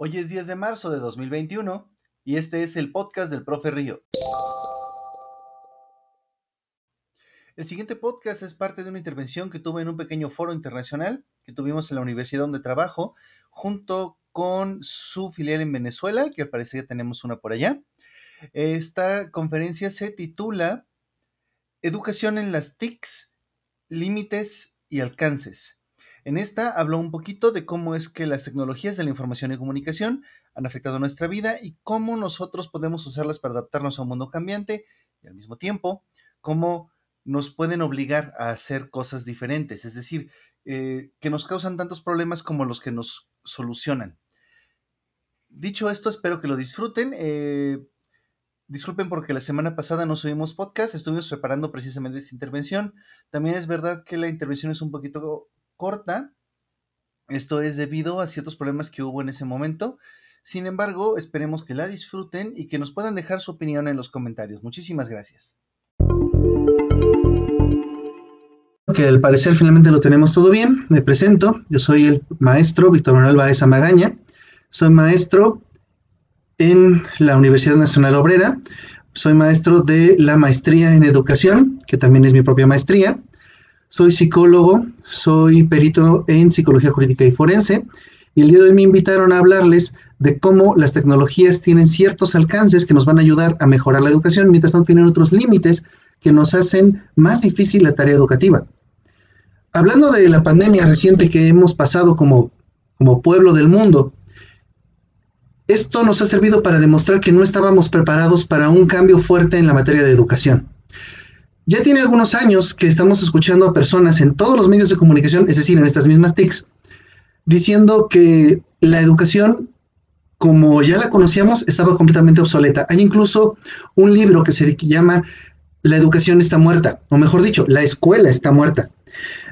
Hoy es 10 de marzo de 2021 y este es el podcast del profe Río. El siguiente podcast es parte de una intervención que tuve en un pequeño foro internacional que tuvimos en la universidad donde trabajo, junto con su filial en Venezuela, que al parecer ya tenemos una por allá. Esta conferencia se titula Educación en las TICs, límites y alcances. En esta habló un poquito de cómo es que las tecnologías de la información y comunicación han afectado nuestra vida y cómo nosotros podemos usarlas para adaptarnos a un mundo cambiante y al mismo tiempo cómo nos pueden obligar a hacer cosas diferentes, es decir, eh, que nos causan tantos problemas como los que nos solucionan. Dicho esto, espero que lo disfruten. Eh, disculpen porque la semana pasada no subimos podcast, estuvimos preparando precisamente esta intervención. También es verdad que la intervención es un poquito corta. Esto es debido a ciertos problemas que hubo en ese momento. Sin embargo, esperemos que la disfruten y que nos puedan dejar su opinión en los comentarios. Muchísimas gracias. Que al parecer finalmente lo tenemos todo bien. Me presento. Yo soy el maestro Víctor Manuel Baeza Magaña. Soy maestro en la Universidad Nacional Obrera. Soy maestro de la maestría en educación, que también es mi propia maestría. Soy psicólogo, soy perito en psicología jurídica y forense, y el día de hoy me invitaron a hablarles de cómo las tecnologías tienen ciertos alcances que nos van a ayudar a mejorar la educación, mientras no tienen otros límites que nos hacen más difícil la tarea educativa. Hablando de la pandemia reciente que hemos pasado como, como pueblo del mundo, esto nos ha servido para demostrar que no estábamos preparados para un cambio fuerte en la materia de educación. Ya tiene algunos años que estamos escuchando a personas en todos los medios de comunicación, es decir, en estas mismas TICs, diciendo que la educación, como ya la conocíamos, estaba completamente obsoleta. Hay incluso un libro que se llama La educación está muerta, o mejor dicho, la escuela está muerta.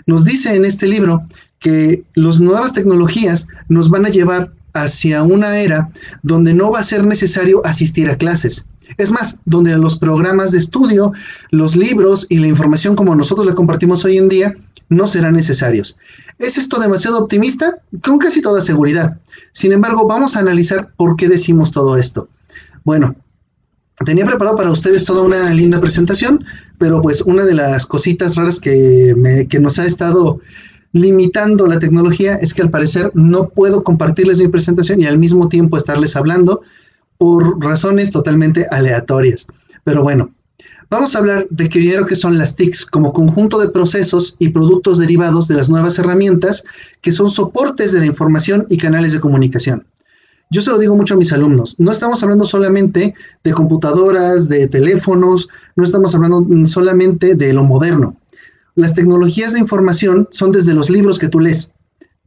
Nos dice en este libro que las nuevas tecnologías nos van a llevar hacia una era donde no va a ser necesario asistir a clases es más, donde los programas de estudio, los libros y la información como nosotros la compartimos hoy en día no serán necesarios. ¿Es esto demasiado optimista? Con casi toda seguridad. Sin embargo, vamos a analizar por qué decimos todo esto. Bueno, tenía preparado para ustedes toda una linda presentación, pero pues una de las cositas raras que, que nos ha estado limitando la tecnología es que al parecer no puedo compartirles mi presentación y al mismo tiempo estarles hablando por razones totalmente aleatorias. Pero bueno, vamos a hablar de primero que son las TICs como conjunto de procesos y productos derivados de las nuevas herramientas que son soportes de la información y canales de comunicación. Yo se lo digo mucho a mis alumnos, no estamos hablando solamente de computadoras, de teléfonos, no estamos hablando solamente de lo moderno. Las tecnologías de información son desde los libros que tú lees.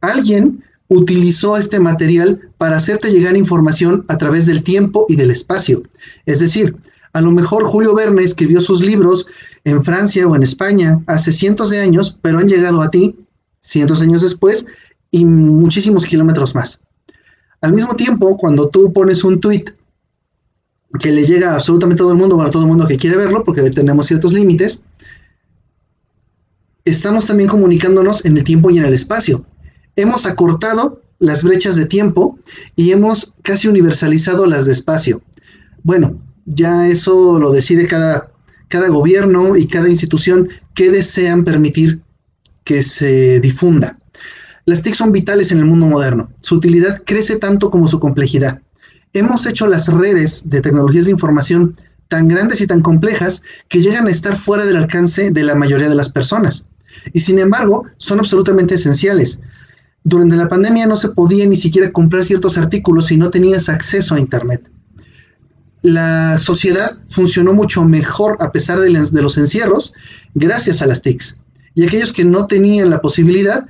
Alguien utilizó este material para hacerte llegar información a través del tiempo y del espacio. Es decir, a lo mejor Julio Verne escribió sus libros en Francia o en España hace cientos de años, pero han llegado a ti cientos de años después y muchísimos kilómetros más. Al mismo tiempo, cuando tú pones un tweet que le llega a absolutamente todo el mundo, a todo el mundo que quiere verlo, porque tenemos ciertos límites, estamos también comunicándonos en el tiempo y en el espacio hemos acortado las brechas de tiempo y hemos casi universalizado las de espacio. Bueno, ya eso lo decide cada, cada gobierno y cada institución que desean permitir que se difunda. Las TIC son vitales en el mundo moderno. Su utilidad crece tanto como su complejidad. Hemos hecho las redes de tecnologías de información tan grandes y tan complejas que llegan a estar fuera del alcance de la mayoría de las personas. Y sin embargo, son absolutamente esenciales durante la pandemia no se podía ni siquiera comprar ciertos artículos si no tenías acceso a Internet. La sociedad funcionó mucho mejor a pesar de, los encierros gracias a las TICs. Y aquellos que no tenían la posibilidad,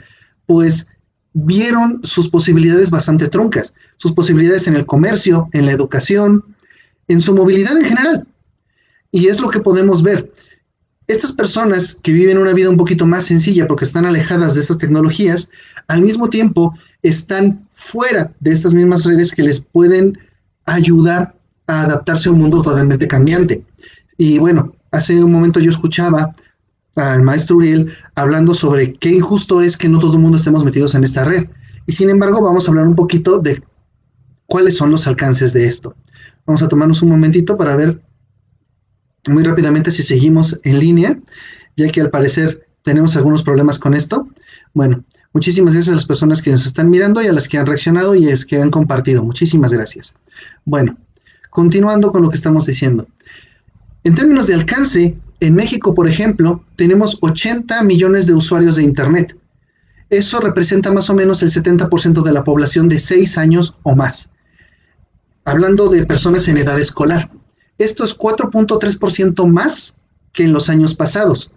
pues vieron sus posibilidades bastante truncas, sus posibilidades en el comercio, en la educación, en su movilidad en general. Y es lo que podemos ver. Estas personas que viven una vida un poquito más sencilla porque están alejadas de estas tecnologías, al mismo tiempo están fuera de estas mismas redes que les pueden ayudar a adaptarse a un mundo totalmente cambiante. Y bueno, hace un momento yo escuchaba al maestro Uriel hablando sobre qué injusto es que no todo el mundo estemos metidos en esta red. Y sin embargo, vamos a hablar un poquito de cuáles son los alcances de esto. Vamos a tomarnos un momentito para ver muy rápidamente si seguimos en línea, ya que al parecer tenemos algunos problemas con esto. Bueno, muchísimas gracias a las personas que nos están mirando y a las que han reaccionado y es que han compartido. Muchísimas gracias. Bueno, continuando con lo que estamos diciendo. En términos de alcance, en México, por ejemplo, tenemos 80 millones de usuarios de Internet. Eso representa más o menos el 70% de la población de 6 años o más. Hablando de personas en edad escolar. Esto es 4.3% más que en los años pasados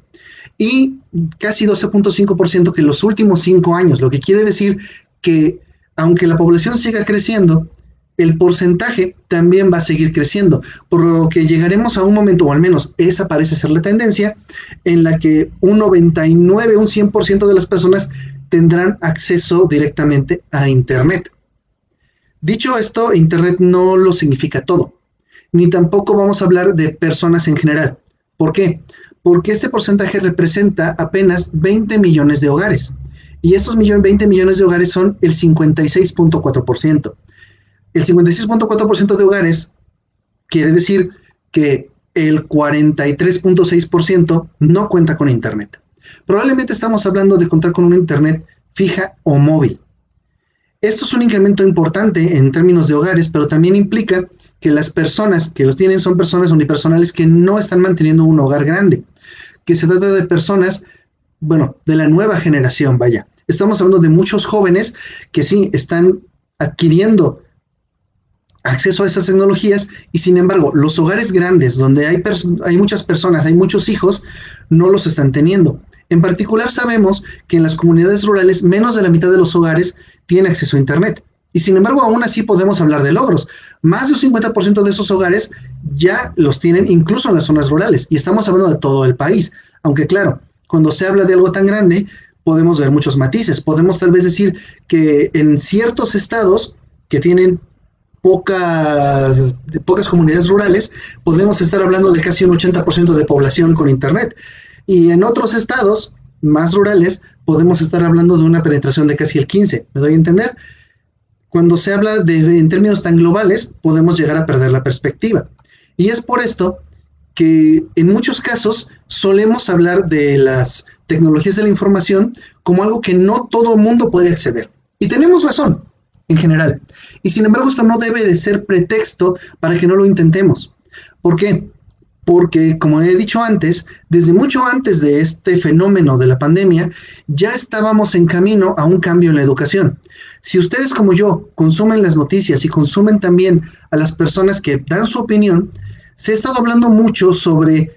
y casi 12.5% que en los últimos 5 años, lo que quiere decir que aunque la población siga creciendo, el porcentaje también va a seguir creciendo, por lo que llegaremos a un momento, o al menos esa parece ser la tendencia, en la que un 99, un 100% de las personas tendrán acceso directamente a Internet. Dicho esto, Internet no lo significa todo ni tampoco vamos a hablar de personas en general. ¿Por qué? Porque este porcentaje representa apenas 20 millones de hogares. Y estos 20 millones de hogares son el 56.4%. El 56.4% de hogares quiere decir que el 43.6% no cuenta con Internet. Probablemente estamos hablando de contar con un Internet fija o móvil. Esto es un incremento importante en términos de hogares, pero también implica que las personas que los tienen son personas unipersonales que no están manteniendo un hogar grande, que se trata de personas, bueno, de la nueva generación, vaya. Estamos hablando de muchos jóvenes que sí están adquiriendo acceso a esas tecnologías y sin embargo los hogares grandes donde hay, hay muchas personas, hay muchos hijos, no los están teniendo. En particular sabemos que en las comunidades rurales menos de la mitad de los hogares tiene acceso a Internet. Y sin embargo, aún así podemos hablar de logros. Más de un 50% de esos hogares ya los tienen incluso en las zonas rurales. Y estamos hablando de todo el país. Aunque claro, cuando se habla de algo tan grande, podemos ver muchos matices. Podemos tal vez decir que en ciertos estados que tienen pocas comunidades rurales, podemos estar hablando de casi un 80% de población con Internet. Y en otros estados más rurales, podemos estar hablando de una penetración de casi el 15%. ¿Me doy a entender? Cuando se habla de, en términos tan globales, podemos llegar a perder la perspectiva. Y es por esto que en muchos casos solemos hablar de las tecnologías de la información como algo que no todo mundo puede acceder. Y tenemos razón, en general. Y sin embargo, esto no debe de ser pretexto para que no lo intentemos. ¿Por qué? Porque, como he dicho antes, desde mucho antes de este fenómeno de la pandemia, ya estábamos en camino a un cambio en la educación. Si ustedes como yo consumen las noticias y consumen también a las personas que dan su opinión, se ha estado hablando mucho sobre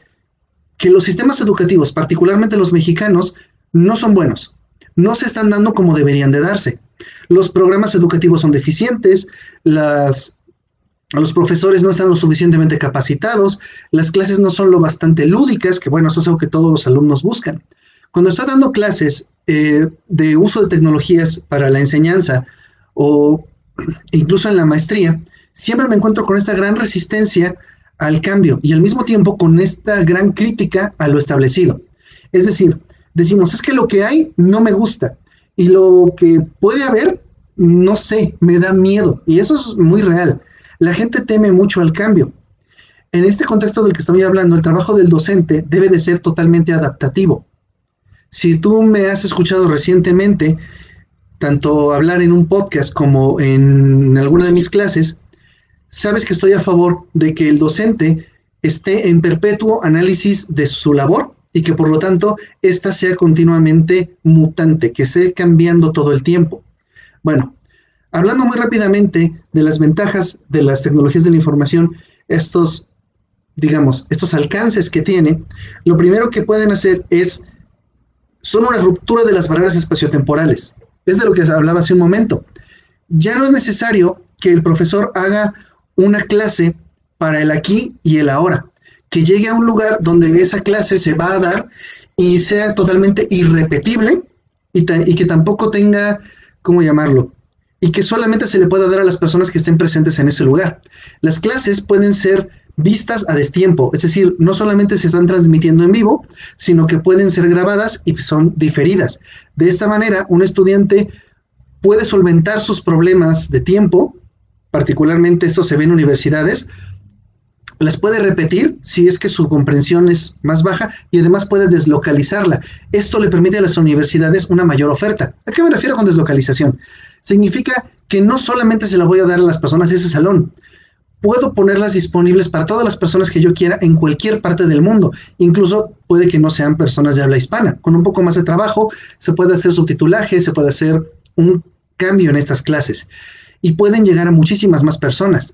que los sistemas educativos, particularmente los mexicanos, no son buenos, no se están dando como deberían de darse. Los programas educativos son deficientes, las, los profesores no están lo suficientemente capacitados, las clases no son lo bastante lúdicas, que bueno, eso es algo que todos los alumnos buscan. Cuando estoy dando clases eh, de uso de tecnologías para la enseñanza o incluso en la maestría, siempre me encuentro con esta gran resistencia al cambio y al mismo tiempo con esta gran crítica a lo establecido. Es decir, decimos, es que lo que hay no me gusta y lo que puede haber, no sé, me da miedo y eso es muy real. La gente teme mucho al cambio. En este contexto del que estoy hablando, el trabajo del docente debe de ser totalmente adaptativo. Si tú me has escuchado recientemente, tanto hablar en un podcast como en alguna de mis clases, sabes que estoy a favor de que el docente esté en perpetuo análisis de su labor y que por lo tanto ésta sea continuamente mutante, que esté cambiando todo el tiempo. Bueno, hablando muy rápidamente de las ventajas de las tecnologías de la información, estos, digamos, estos alcances que tiene, lo primero que pueden hacer es son una ruptura de las barreras espaciotemporales. Es de lo que hablaba hace un momento. Ya no es necesario que el profesor haga una clase para el aquí y el ahora, que llegue a un lugar donde esa clase se va a dar y sea totalmente irrepetible y, y que tampoco tenga, ¿cómo llamarlo? Y que solamente se le pueda dar a las personas que estén presentes en ese lugar. Las clases pueden ser vistas a destiempo, es decir, no solamente se están transmitiendo en vivo, sino que pueden ser grabadas y son diferidas. De esta manera, un estudiante puede solventar sus problemas de tiempo particularmente esto se ve en universidades, las puede repetir si es que su comprensión es más baja y además puede deslocalizarla. Esto le permite a las universidades una mayor oferta. ¿A qué me refiero con deslocalización? Significa que no solamente se la voy a dar a las personas de ese salón, puedo ponerlas disponibles para todas las personas que yo quiera en cualquier parte del mundo. Incluso puede que no sean personas de habla hispana. Con un poco más de trabajo se puede hacer subtitulaje, se puede hacer un cambio en estas clases y pueden llegar a muchísimas más personas.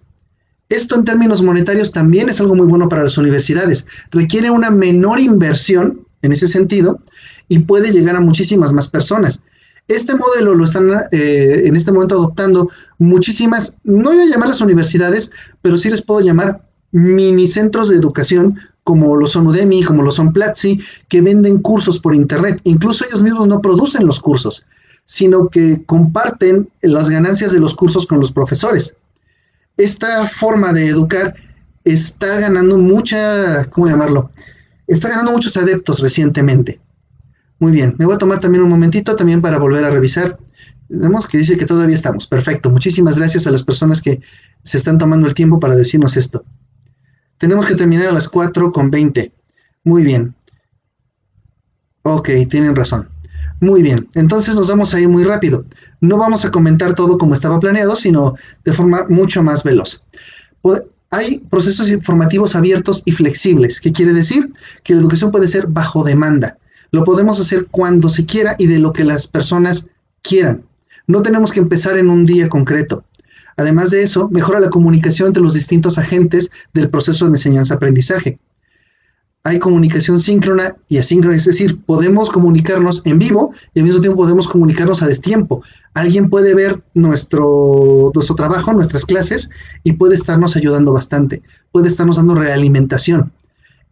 Esto en términos monetarios también es algo muy bueno para las universidades. Requiere una menor inversión en ese sentido y puede llegar a muchísimas más personas. Este modelo lo están eh, en este momento adoptando muchísimas, no voy a llamar las universidades, pero sí les puedo llamar mini centros de educación como lo son Udemy, como lo son Platzi, que venden cursos por internet. Incluso ellos mismos no producen los cursos, sino que comparten las ganancias de los cursos con los profesores esta forma de educar está ganando mucha, ¿cómo llamarlo? Está ganando muchos adeptos recientemente. Muy bien, me voy a tomar también un momentito también para volver a revisar. Vemos que dice que todavía estamos. Perfecto. Muchísimas gracias a las personas que se están tomando el tiempo para decirnos esto. Tenemos que terminar a las 4 con 20. Muy bien. Ok, tienen razón. Muy bien, entonces nos vamos a ir muy rápido. No vamos a comentar todo como estaba planeado, sino de forma mucho más veloz. Hay procesos informativos abiertos y flexibles. ¿Qué quiere decir? Que la educación puede ser bajo demanda. Lo podemos hacer cuando se quiera y de lo que las personas quieran. No tenemos que empezar en un día concreto. Además de eso, mejora la comunicación entre los distintos agentes del proceso de enseñanza-aprendizaje hay comunicación síncrona y asíncrona, es decir, podemos comunicarnos en vivo y al mismo tiempo podemos comunicarnos a destiempo. Alguien puede ver nuestro, nuestro trabajo, nuestras clases y puede estarnos ayudando bastante, puede estarnos dando realimentación.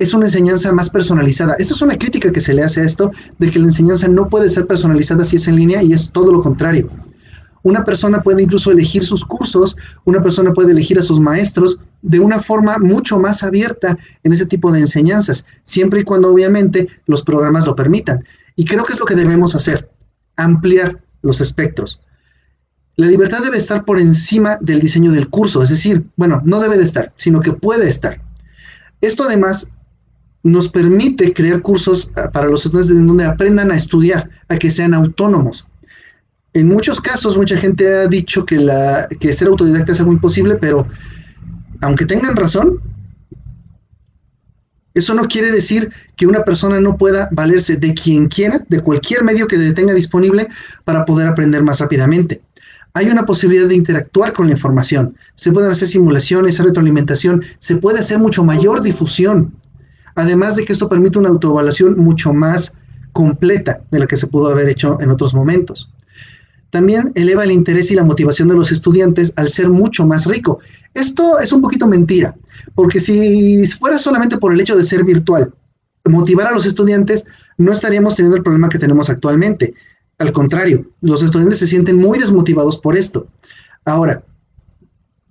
Es una enseñanza más personalizada. Esta es una crítica que se le hace a esto de que la enseñanza no puede ser personalizada si es en línea y es todo lo contrario. Una persona puede incluso elegir sus cursos, una persona puede elegir a sus maestros de una forma mucho más abierta en ese tipo de enseñanzas, siempre y cuando obviamente los programas lo permitan. Y creo que es lo que debemos hacer, ampliar los espectros. La libertad debe estar por encima del diseño del curso, es decir, bueno, no debe de estar, sino que puede estar. Esto además nos permite crear cursos ah, para los estudiantes en donde aprendan a estudiar, a que sean autónomos en muchos casos mucha gente ha dicho que, la, que ser autodidacta es algo imposible, pero aunque tengan razón, eso no quiere decir que una persona no pueda valerse de quien quiera, de cualquier medio que tenga disponible para poder aprender más rápidamente. Hay una posibilidad de interactuar con la información, se pueden hacer simulaciones, retroalimentación, se puede hacer mucho mayor difusión. Además de que esto permite una autoevaluación mucho más completa de la que se pudo haber hecho en otros momentos también eleva el interés y la motivación de los estudiantes al ser mucho más rico. Esto es un poquito mentira, porque si fuera solamente por el hecho de ser virtual, motivar a los estudiantes, no estaríamos teniendo el problema que tenemos actualmente. Al contrario, los estudiantes se sienten muy desmotivados por esto. Ahora,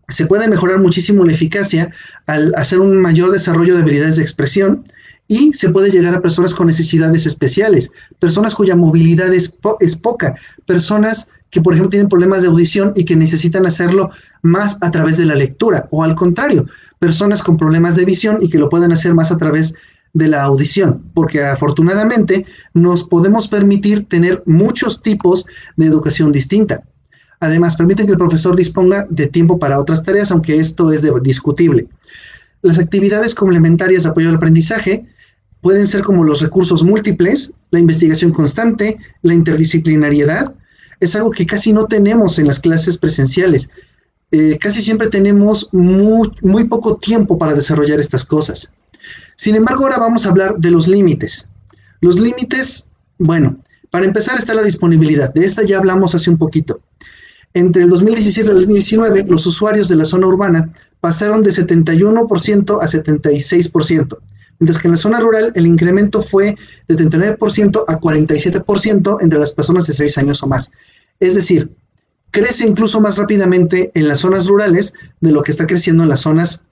se puede mejorar muchísimo la eficacia al hacer un mayor desarrollo de habilidades de expresión y se puede llegar a personas con necesidades especiales, personas cuya movilidad es, poca, personas que, por ejemplo, tienen problemas de audición y que necesitan hacerlo más a través de la lectura, o al contrario, personas con problemas de visión y que lo pueden hacer más a través de la audición, porque afortunadamente nos podemos permitir tener muchos tipos de educación distinta. Además, permiten que el profesor disponga de tiempo para otras tareas, aunque esto es discutible. Las actividades complementarias de apoyo al aprendizaje pueden ser como los recursos múltiples, la investigación constante, la interdisciplinariedad. Es algo que casi no tenemos en las clases presenciales. Eh, casi siempre tenemos muy, muy poco tiempo para desarrollar estas cosas. Sin embargo, ahora vamos a hablar de los límites. Los límites, bueno, para empezar está la disponibilidad. De esta ya hablamos hace un poquito. Entre el 2017 y el 2019, los usuarios de la zona urbana pasaron de 71% a 76% mientras que en la zona rural el incremento fue de 39% a 47% entre las personas de 6 años o más. Es decir, crece incluso más rápidamente en las zonas rurales de lo que está creciendo en las zonas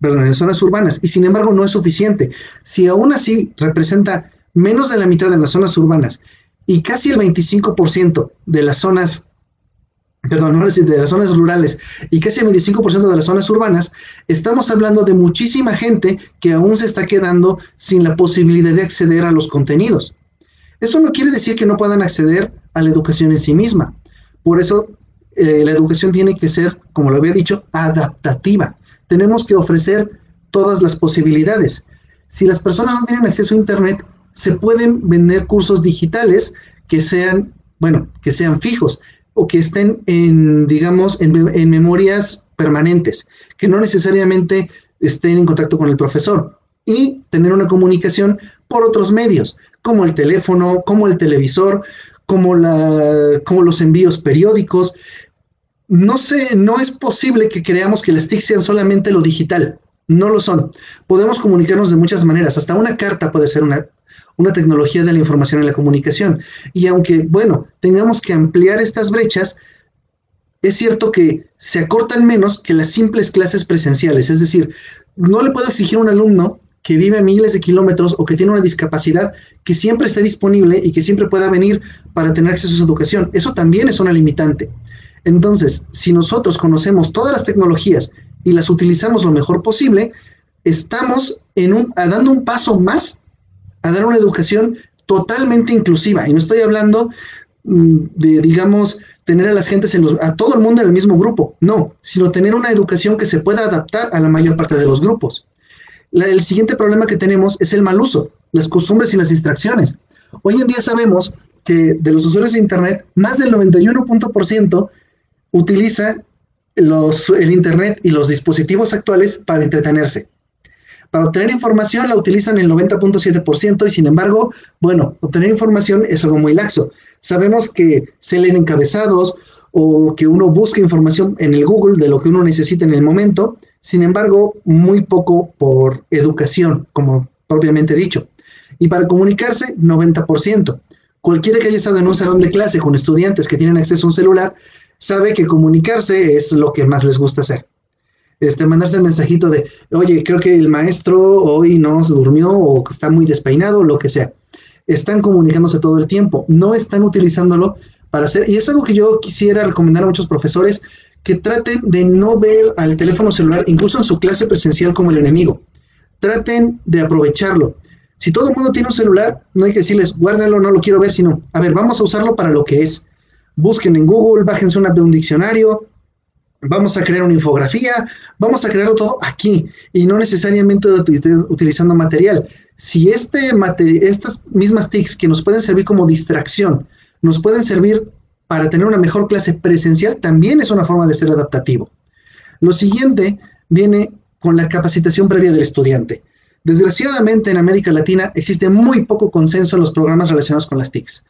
perdón, en las zonas urbanas, y sin embargo no es suficiente. Si aún así representa menos de la mitad de las zonas urbanas y casi el 25% de las zonas perdón, no de las zonas rurales y casi el 25% de las zonas urbanas, estamos hablando de muchísima gente que aún se está quedando sin la posibilidad de acceder a los contenidos. Eso no quiere decir que no puedan acceder a la educación en sí misma. Por eso eh, la educación tiene que ser, como lo había dicho, adaptativa. Tenemos que ofrecer todas las posibilidades. Si las personas no tienen acceso a Internet, se pueden vender cursos digitales que sean, bueno, que sean fijos o que estén en, digamos, en, memorias permanentes, que no necesariamente estén en contacto con el profesor y tener una comunicación por otros medios, como el teléfono, como el televisor, como, la, como los envíos periódicos. No sé, no es posible que creamos que las TIC sean solamente lo digital. No lo son. Podemos comunicarnos de muchas maneras. Hasta una carta puede ser una, una tecnología de la información y la comunicación. Y aunque, bueno, tengamos que ampliar estas brechas, es cierto que se acortan menos que las simples clases presenciales. Es decir, no le puedo exigir a un alumno que vive a miles de kilómetros o que tiene una discapacidad que siempre esté disponible y que siempre pueda venir para tener acceso a su educación. Eso también es una limitante. Entonces, si nosotros conocemos todas las tecnologías y las utilizamos lo mejor posible, estamos dando un paso más a dar una educación totalmente inclusiva. Y no estoy hablando mm, de, digamos, tener a las gentes, en los, a todo el mundo en el mismo grupo, no, sino tener una educación que se pueda adaptar a la mayor parte de los grupos. el siguiente problema que tenemos es el mal uso, las costumbres y las distracciones. Hoy en día sabemos que de los usuarios de Internet, más del 91% utiliza los, el Internet y los dispositivos actuales para entretenerse. Para obtener información la utilizan el 90.7% y sin embargo, bueno, obtener información es algo muy laxo. Sabemos que se leen encabezados o que uno busca información en el Google de lo que uno necesita en el momento, sin embargo, muy poco por educación, como propiamente dicho. Y para comunicarse, 90%. Cualquiera que haya estado en un salón de clase con estudiantes que tienen acceso a un celular, sabe que comunicarse es lo que más les gusta hacer este, mandarse el mensajito de, oye, creo que el maestro hoy no se durmió o está muy despeinado, lo que sea. Están comunicándose todo el tiempo, no están utilizándolo para hacer, y es algo que yo quisiera recomendar a muchos profesores, que traten de no ver al teléfono celular, incluso en su clase presencial, como el enemigo. Traten de aprovecharlo. Si todo el mundo tiene un celular, no hay que decirles, guárdalo, no lo quiero ver, sino, a ver, vamos a usarlo para lo que es. Busquen en Google, bájense una de un diccionario, vamos a crear una infografía, vamos a crearlo todo aquí y no necesariamente utilizando material. Si este estas mismas TICs que nos pueden servir como distracción, nos pueden servir para tener una mejor clase presencial, también es una forma de ser adaptativo. Lo siguiente viene con la capacitación previa del estudiante. Desgraciadamente en América Latina existe muy poco consenso en los programas relacionados con las TICs.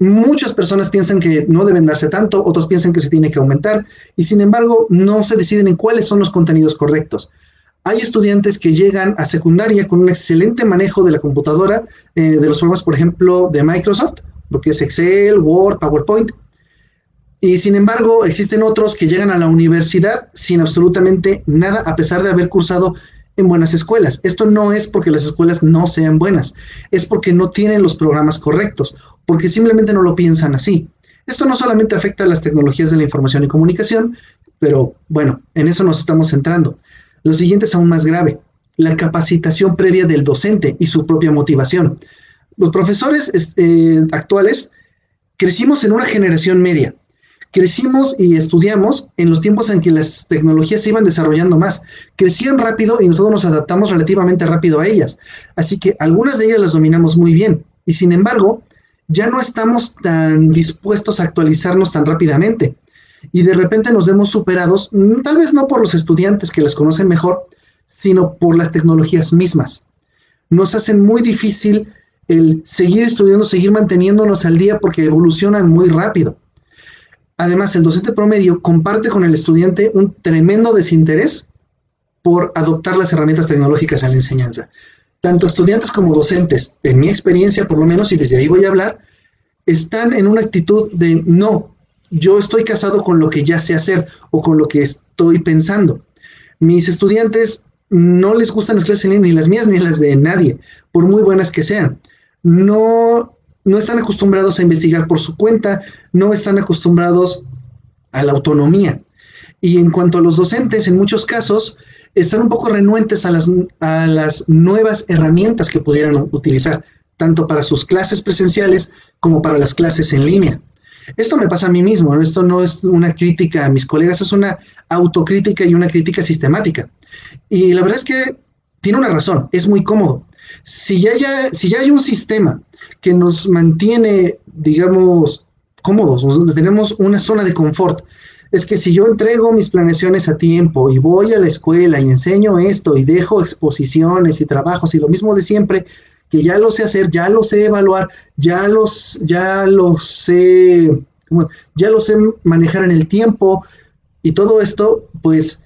Muchas personas piensan que no deben darse tanto, otros piensan que se tiene que aumentar y sin embargo no se deciden en cuáles son los contenidos correctos. Hay estudiantes que llegan a secundaria con un excelente manejo de la computadora, eh, de los programas, por ejemplo, de Microsoft, lo que es Excel, Word, PowerPoint. Y sin embargo, existen otros que llegan a la universidad sin absolutamente nada, a pesar de haber cursado en buenas escuelas. Esto no es porque las escuelas no sean buenas, es porque no tienen los programas correctos porque simplemente no lo piensan así. Esto no solamente afecta a las tecnologías de la información y comunicación, pero bueno, en eso nos estamos centrando. Lo siguiente es aún más grave, la capacitación previa del docente y su propia motivación. Los profesores eh, actuales crecimos en una generación media. Crecimos y estudiamos en los tiempos en que las tecnologías se iban desarrollando más. Crecían rápido y nosotros nos adaptamos relativamente rápido a ellas. Así que algunas de ellas las dominamos muy bien. Y sin embargo, ya no estamos tan dispuestos a actualizarnos tan rápidamente. Y de repente nos vemos superados, mm, tal vez no por los estudiantes que las conocen mejor, sino por las tecnologías mismas. Nos hacen muy difícil el seguir estudiando, seguir manteniéndonos al día porque evolucionan muy rápido. Además, el docente promedio comparte con el estudiante un tremendo desinterés por adoptar las herramientas tecnológicas a la enseñanza tanto estudiantes como docentes, en mi experiencia por lo menos, y desde ahí voy a hablar, están en una actitud de no, yo estoy casado con lo que ya sé hacer o con lo que estoy pensando. Mis estudiantes no les gustan las clases ni las mías ni las de nadie, por muy buenas que sean. No, no están acostumbrados a investigar por su cuenta, no están acostumbrados a la autonomía. Y en cuanto a los docentes, en muchos casos, están un poco renuentes a las, a las nuevas herramientas que pudieran utilizar, tanto para sus clases presenciales como para las clases en línea. Esto me pasa a mí mismo, esto no es una crítica a mis colegas, es una autocrítica y una crítica sistemática. Y la verdad es que tiene una razón, es muy cómodo. Si ya, ya, si ya hay un sistema que nos mantiene, digamos, cómodos, tenemos una zona de confort, es que si yo entrego mis planeaciones a tiempo y voy a la escuela y enseño esto y dejo exposiciones y trabajos y lo mismo de siempre, que ya lo sé hacer, ya lo sé evaluar, ya los, ya lo sé, ya lo sé manejar en el tiempo y todo esto, pues,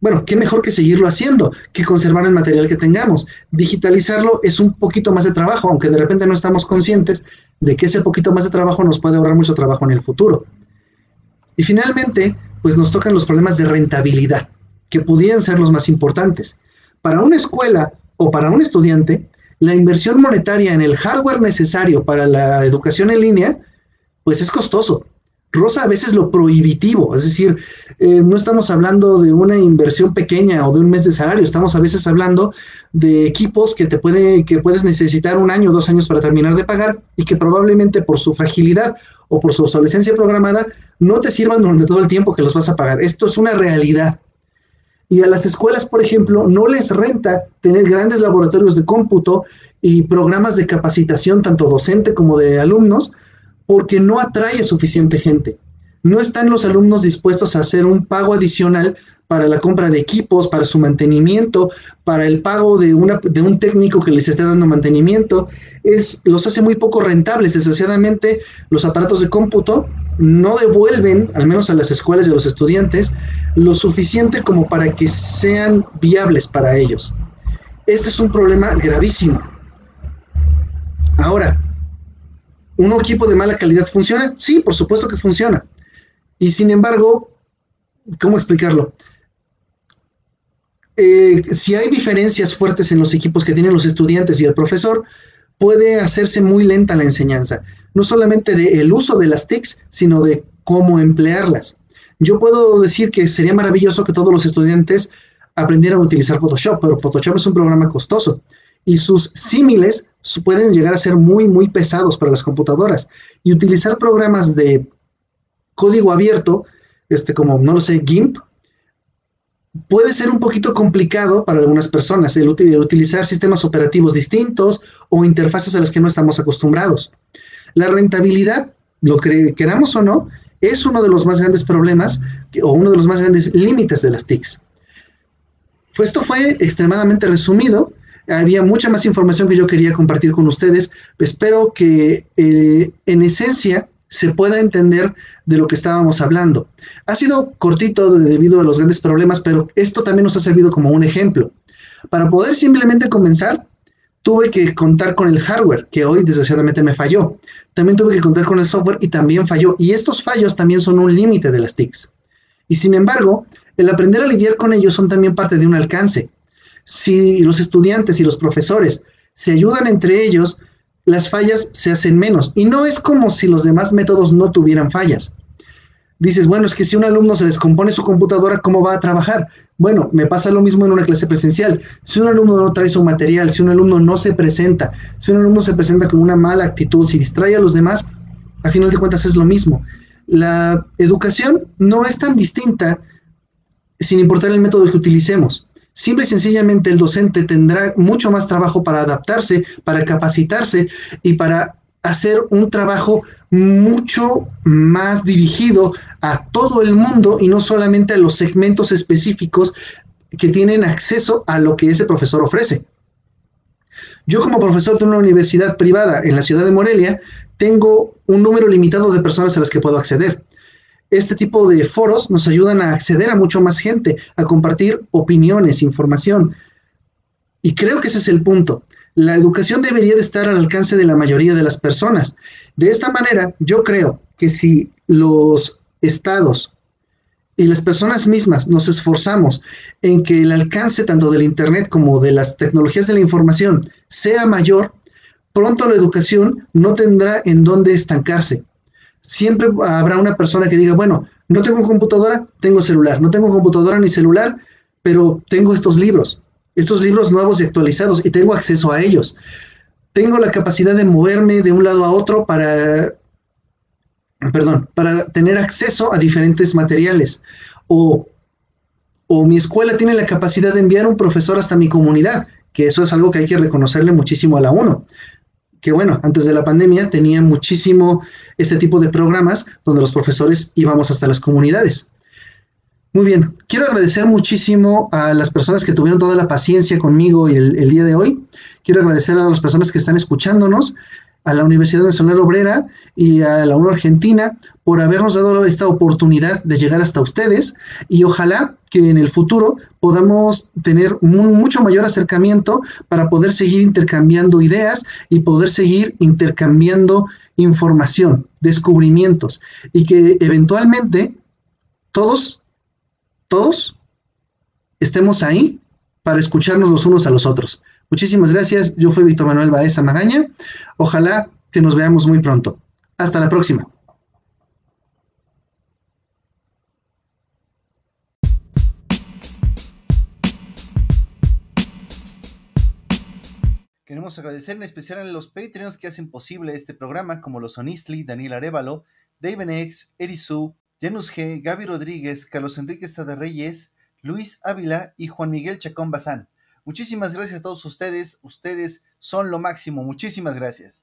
bueno, qué mejor que seguirlo haciendo, que conservar el material que tengamos. Digitalizarlo es un poquito más de trabajo, aunque de repente no estamos conscientes de que ese poquito más de trabajo nos puede ahorrar mucho trabajo en el futuro. Y finalmente, pues nos tocan los problemas de rentabilidad, que pudieran ser los más importantes. Para una escuela o para un estudiante, la inversión monetaria en el hardware necesario para la educación en línea, pues es costoso. Rosa a veces lo prohibitivo, es decir, eh, no estamos hablando de una inversión pequeña o de un mes de salario, estamos a veces hablando de equipos que te puede, que puedes necesitar un año o dos años para terminar de pagar y que probablemente por su fragilidad o por su obsolescencia programada no te sirvan durante todo el tiempo que los vas a pagar. Esto es una realidad. Y a las escuelas, por ejemplo, no les renta tener grandes laboratorios de cómputo y programas de capacitación, tanto docente como de alumnos, porque no atrae suficiente gente. No están los alumnos dispuestos a hacer un pago adicional para la compra de equipos, para su mantenimiento, para el pago de, un técnico que les esté dando mantenimiento, es, los hace muy poco rentables. Desgraciadamente, los aparatos de cómputo no devuelven, al menos a las escuelas y a los estudiantes, lo suficiente como para que sean viables para ellos. Este es un problema gravísimo. Ahora, ¿un equipo de mala calidad funciona? Sí, por supuesto que funciona. Y sin embargo, ¿cómo explicarlo? Eh, si hay diferencias fuertes en los equipos que tienen los estudiantes y el profesor, puede hacerse muy lenta la enseñanza, no solamente del uso de las TICs, sino de cómo emplearlas. Yo puedo decir que sería maravilloso que todos los estudiantes aprendieran a utilizar Photoshop, pero Photoshop es un programa costoso y sus símiles pueden llegar a ser muy, muy pesados para las computadoras. Y utilizar programas de código abierto, este, como, no lo sé, GIMP, puede ser un poquito complicado para algunas personas el, utilizar sistemas operativos distintos o interfaces a las que no estamos acostumbrados. La rentabilidad, lo que queramos o no, es uno de los más grandes problemas o uno de los más grandes límites de las TICs. Esto fue extremadamente resumido. Había mucha más información que yo quería compartir con ustedes. Espero que eh, en esencia se pueda entender de lo que estábamos hablando. Ha sido cortito debido a los grandes problemas, pero esto también nos ha servido como un ejemplo. Para poder simplemente comenzar, tuve que contar con el hardware, que hoy desgraciadamente me falló. También tuve que contar con el software y también falló. Y estos fallos también son un límite de las TICs. Y sin embargo, el aprender a lidiar con ellos son también parte de un alcance. Si los estudiantes y los profesores se ayudan entre ellos, las fallas se hacen menos. Y no es como si los demás métodos no tuvieran fallas. Dices, bueno, es que si un alumno se descompone su computadora, ¿cómo va a trabajar? Bueno, me pasa lo mismo en una clase presencial. Si un alumno no trae su material, si un alumno no se presenta, si un alumno se presenta con una mala actitud, si distrae a los demás, a final de cuentas es lo mismo. La educación no es tan distinta sin importar el método que utilicemos. Simple y sencillamente el docente tendrá mucho más trabajo para adaptarse, para capacitarse y para hacer un trabajo mucho más dirigido a todo el mundo y no solamente a los segmentos específicos que tienen acceso a lo que ese profesor ofrece. Yo como profesor de una universidad privada en la ciudad de Morelia, tengo un número limitado de personas a las que puedo acceder este tipo de foros nos ayudan a acceder a mucho más gente, a compartir opiniones, información. Y creo que ese es el punto. La educación debería de estar al alcance de la mayoría de las personas. De esta manera, yo creo que si los estados y las personas mismas nos esforzamos en que el alcance tanto del Internet como de las tecnologías de la información sea mayor, pronto la educación no tendrá en dónde estancarse siempre habrá una persona que diga, bueno, No tengo computadora, tengo celular. No tengo computadora ni celular, pero tengo estos libros, estos libros nuevos y actualizados y tengo acceso a ellos. Tengo la capacidad de moverme de un lado a otro para, perdón, para tener acceso a diferentes materiales. O, o mi escuela tiene la capacidad de enviar un profesor hasta mi comunidad, que eso es algo que hay que reconocerle muchísimo a la UNO que bueno, antes de la pandemia tenía muchísimo este tipo de programas donde los profesores íbamos hasta las comunidades. Muy bien, quiero agradecer muchísimo a las personas que tuvieron toda la paciencia conmigo el, el día de hoy. Quiero agradecer a las personas que están escuchándonos a la Universidad Nacional Obrera y a la UNO Argentina por habernos dado esta oportunidad de llegar hasta ustedes y ojalá que en el futuro podamos tener mucho mayor acercamiento para poder seguir intercambiando ideas y poder seguir intercambiando información, descubrimientos y que eventualmente todos, todos estemos ahí para escucharnos los unos a los otros. Muchísimas gracias. Yo fui Víctor Manuel Baeza Magaña. Ojalá que nos veamos muy pronto. Hasta la próxima. Queremos agradecer en especial a los Patreons que hacen posible este programa, como los Sonistli, Daniel Arevalo, David X, Erisu, Janus G, Gaby Rodríguez, Carlos Enrique Estada Reyes, Luis Ávila y Juan Miguel Chacón Bazán. Muchísimas gracias a todos ustedes. Ustedes son lo máximo. Muchísimas gracias.